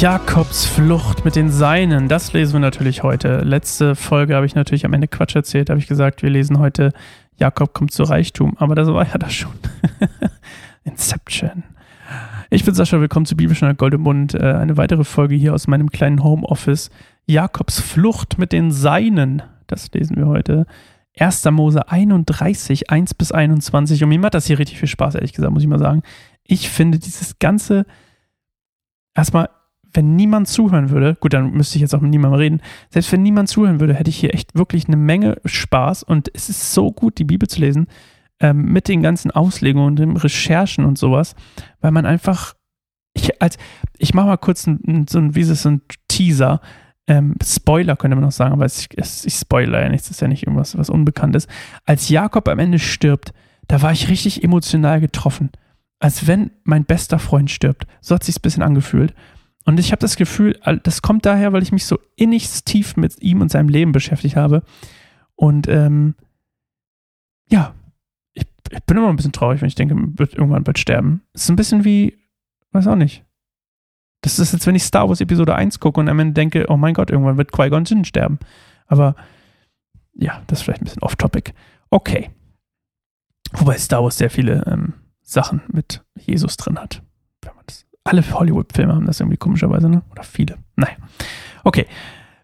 Jakobs Flucht mit den Seinen, das lesen wir natürlich heute. Letzte Folge habe ich natürlich am Ende Quatsch erzählt, habe ich gesagt, wir lesen heute Jakob kommt zu Reichtum, aber das war ja das schon. Inception. Ich bin Sascha, willkommen zu Bibelstunde Gold im Mund. Äh, eine weitere Folge hier aus meinem kleinen Homeoffice. Jakobs Flucht mit den Seinen, das lesen wir heute. 1. Mose 31, 1 bis 21. Und mir macht das hier richtig viel Spaß, ehrlich gesagt, muss ich mal sagen. Ich finde dieses ganze, erstmal, wenn niemand zuhören würde, gut, dann müsste ich jetzt auch mit niemandem reden, selbst wenn niemand zuhören würde, hätte ich hier echt wirklich eine Menge Spaß und es ist so gut, die Bibel zu lesen, ähm, mit den ganzen Auslegungen und den Recherchen und sowas, weil man einfach, ich, als, ich mache mal kurz ein, so ein, wie ist es, ein Teaser, ähm, Spoiler könnte man noch sagen, aber ich, ich spoiler ja nichts, das ist ja nicht irgendwas was Unbekanntes. Als Jakob am Ende stirbt, da war ich richtig emotional getroffen. Als wenn mein bester Freund stirbt. So hat sich ein bisschen angefühlt. Und ich habe das Gefühl, das kommt daher, weil ich mich so innigst tief mit ihm und seinem Leben beschäftigt habe. Und ähm, ja, ich, ich, bin immer ein bisschen traurig, wenn ich denke, wird irgendwann bald sterben. Es ist ein bisschen wie, weiß auch nicht. Das ist jetzt, wenn ich Star Wars Episode 1 gucke und am Ende denke, oh mein Gott, irgendwann wird Qui-Gon Jinn sterben. Aber ja, das ist vielleicht ein bisschen off-topic. Okay. Wobei Star Wars sehr viele ähm, Sachen mit Jesus drin hat. Alle Hollywood-Filme haben das irgendwie komischerweise, ne? Oder viele. Naja. Okay.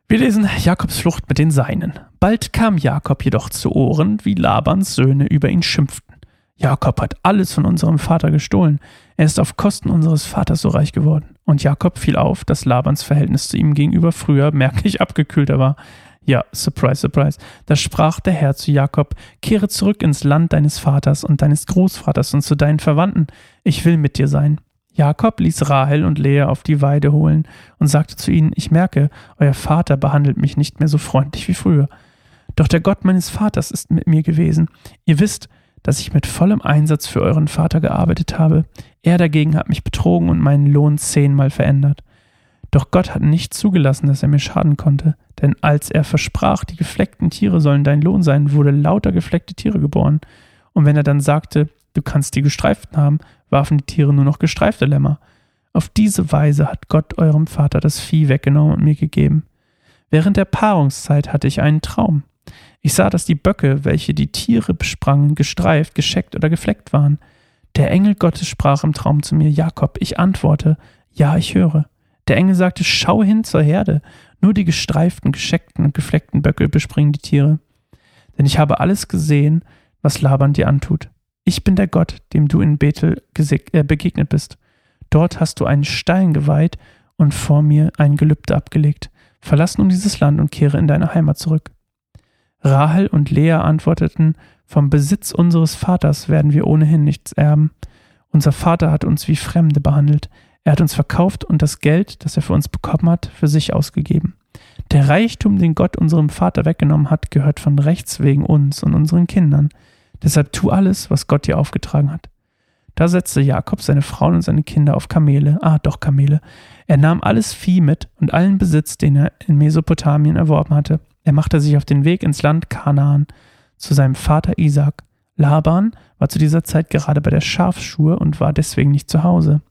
Wir lesen Jakobs Flucht mit den Seinen. Bald kam Jakob jedoch zu Ohren, wie Labans Söhne über ihn schimpften. Jakob hat alles von unserem Vater gestohlen. Er ist auf Kosten unseres Vaters so reich geworden. Und Jakob fiel auf, dass Labans Verhältnis zu ihm gegenüber früher merklich abgekühlter war. Ja, surprise, surprise. Da sprach der Herr zu Jakob, kehre zurück ins Land deines Vaters und deines Großvaters und zu deinen Verwandten. Ich will mit dir sein. Jakob ließ Rahel und Lea auf die Weide holen und sagte zu ihnen, ich merke, euer Vater behandelt mich nicht mehr so freundlich wie früher. Doch der Gott meines Vaters ist mit mir gewesen. Ihr wisst, dass ich mit vollem Einsatz für euren Vater gearbeitet habe. Er dagegen hat mich betrogen und meinen Lohn zehnmal verändert. Doch Gott hat nicht zugelassen, dass er mir schaden konnte, denn als er versprach, die gefleckten Tiere sollen dein Lohn sein, wurde lauter gefleckte Tiere geboren. Und wenn er dann sagte, du kannst die gestreiften haben, warfen die Tiere nur noch gestreifte Lämmer. Auf diese Weise hat Gott eurem Vater das Vieh weggenommen und mir gegeben. Während der Paarungszeit hatte ich einen Traum. Ich sah, dass die Böcke, welche die Tiere besprangen, gestreift, gescheckt oder gefleckt waren. Der Engel Gottes sprach im Traum zu mir, Jakob, ich antworte, ja, ich höre. Der Engel sagte, schau hin zur Herde, nur die gestreiften, gescheckten und gefleckten Böcke bespringen die Tiere. Denn ich habe alles gesehen, was Laban dir antut. Ich bin der Gott, dem du in Bethel äh, begegnet bist. Dort hast du einen Stein geweiht und vor mir ein Gelübde abgelegt. Verlass nun dieses Land und kehre in deine Heimat zurück. Rahel und Lea antworteten, vom Besitz unseres Vaters werden wir ohnehin nichts erben. Unser Vater hat uns wie Fremde behandelt. Er hat uns verkauft und das Geld, das er für uns bekommen hat, für sich ausgegeben. Der Reichtum, den Gott unserem Vater weggenommen hat, gehört von Rechts wegen uns und unseren Kindern. Deshalb tu alles, was Gott dir aufgetragen hat. Da setzte Jakob seine Frauen und seine Kinder auf Kamele, ah doch Kamele. Er nahm alles Vieh mit und allen Besitz, den er in Mesopotamien erworben hatte. Er machte sich auf den Weg ins Land Kanaan zu seinem Vater Isaac. Laban war zu dieser Zeit gerade bei der Schafschuhe und war deswegen nicht zu Hause.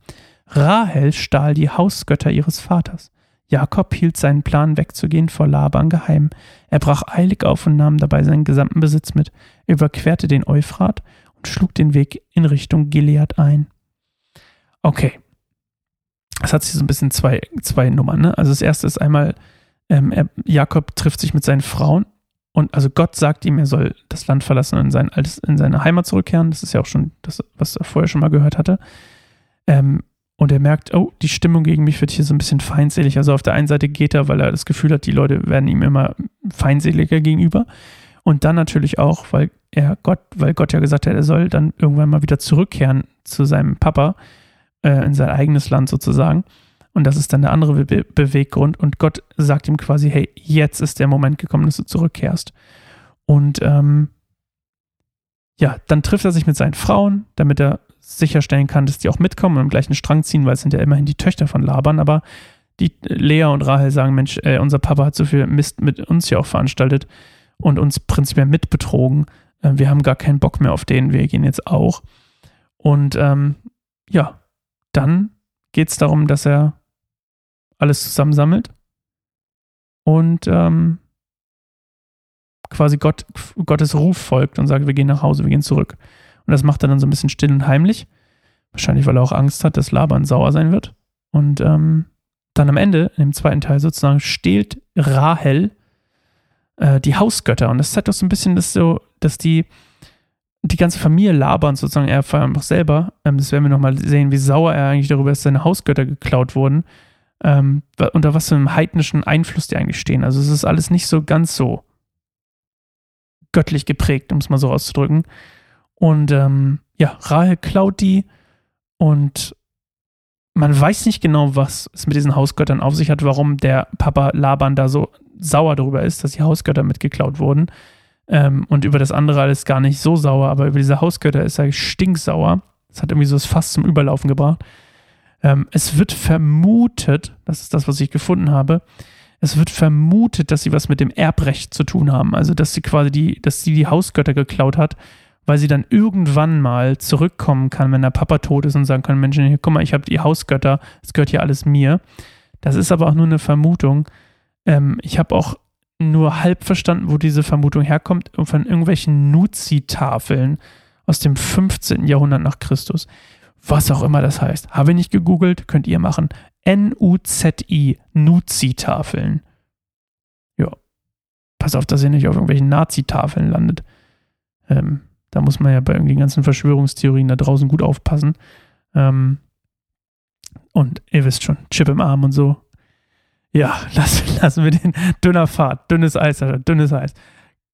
Rahel stahl die Hausgötter ihres Vaters. Jakob hielt seinen Plan, wegzugehen, vor Laban geheim. Er brach eilig auf und nahm dabei seinen gesamten Besitz mit, überquerte den Euphrat und schlug den Weg in Richtung Gilead ein. Okay. Das hat sich so ein bisschen zwei, zwei Nummern. Ne? Also das erste ist einmal, ähm, er, Jakob trifft sich mit seinen Frauen und also Gott sagt ihm, er soll das Land verlassen und in, sein in seine Heimat zurückkehren. Das ist ja auch schon das, was er vorher schon mal gehört hatte. Ähm, und er merkt, oh, die Stimmung gegen mich wird hier so ein bisschen feindselig. Also auf der einen Seite geht er, weil er das Gefühl hat, die Leute werden ihm immer feindseliger gegenüber. Und dann natürlich auch, weil er Gott, weil Gott ja gesagt hat, er soll dann irgendwann mal wieder zurückkehren zu seinem Papa, äh, in sein eigenes Land sozusagen. Und das ist dann der andere Be Beweggrund. Und Gott sagt ihm quasi, hey, jetzt ist der Moment gekommen, dass du zurückkehrst. Und ähm, ja, dann trifft er sich mit seinen Frauen, damit er sicherstellen kann, dass die auch mitkommen und im gleichen Strang ziehen, weil es sind ja immerhin die Töchter von Laban, aber die Lea und Rahel sagen, Mensch, äh, unser Papa hat so viel Mist mit uns ja auch veranstaltet und uns prinzipiell mitbetrogen. Äh, wir haben gar keinen Bock mehr auf den, wir gehen jetzt auch. Und ähm, ja, dann geht es darum, dass er alles zusammensammelt und ähm, quasi Gott, Gottes Ruf folgt und sagt, wir gehen nach Hause, wir gehen zurück. Und das macht er dann so ein bisschen still und heimlich. Wahrscheinlich, weil er auch Angst hat, dass Laban sauer sein wird. Und ähm, dann am Ende, im zweiten Teil sozusagen, stehlt Rahel äh, die Hausgötter. Und das zeigt doch so ein bisschen, dass so, dass die, die ganze Familie Laban sozusagen, er einfach selber, ähm, das werden wir nochmal sehen, wie sauer er eigentlich darüber ist, dass seine Hausgötter geklaut wurden. Ähm, unter was für einem heidnischen Einfluss die eigentlich stehen. Also es ist alles nicht so ganz so göttlich geprägt, um es mal so auszudrücken. Und ähm, ja, Rahel klaut die und man weiß nicht genau, was es mit diesen Hausgöttern auf sich hat, warum der Papa Laban da so sauer darüber ist, dass die Hausgötter mitgeklaut wurden. Ähm, und über das andere alles gar nicht so sauer, aber über diese Hausgötter ist er stinksauer. Das hat irgendwie so das Fass zum Überlaufen gebracht. Ähm, es wird vermutet, das ist das, was ich gefunden habe, es wird vermutet, dass sie was mit dem Erbrecht zu tun haben. Also, dass sie quasi die, dass sie die Hausgötter geklaut hat, weil sie dann irgendwann mal zurückkommen kann, wenn der Papa tot ist und sagen kann, Menschen, hier, guck mal, ich habe die Hausgötter, es gehört hier alles mir. Das ist aber auch nur eine Vermutung. Ähm, ich habe auch nur halb verstanden, wo diese Vermutung herkommt, von irgendwelchen Nuzi-Tafeln aus dem 15. Jahrhundert nach Christus. Was auch immer das heißt. Habe ich nicht gegoogelt, könnt ihr machen. N-U-Z-I, Nuzi-Tafeln. Ja. Pass auf, dass ihr nicht auf irgendwelchen Nazi-Tafeln landet. Ähm, da muss man ja bei den ganzen Verschwörungstheorien da draußen gut aufpassen. Ähm, und ihr wisst schon, Chip im Arm und so. Ja, lassen, lassen wir den dünner Fahrt, dünnes Eis, dünnes Eis.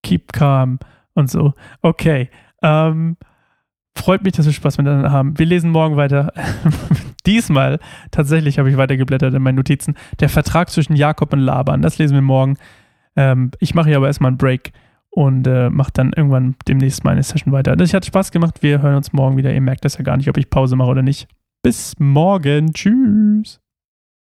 Keep calm und so. Okay. Ähm, freut mich, dass wir Spaß miteinander haben. Wir lesen morgen weiter. Diesmal tatsächlich habe ich weitergeblättert in meinen Notizen. Der Vertrag zwischen Jakob und Laban, das lesen wir morgen. Ähm, ich mache hier aber erstmal einen Break und äh, mache dann irgendwann demnächst meine Session weiter. Das hat Spaß gemacht. Wir hören uns morgen wieder. Ihr merkt das ja gar nicht, ob ich Pause mache oder nicht. Bis morgen. Tschüss.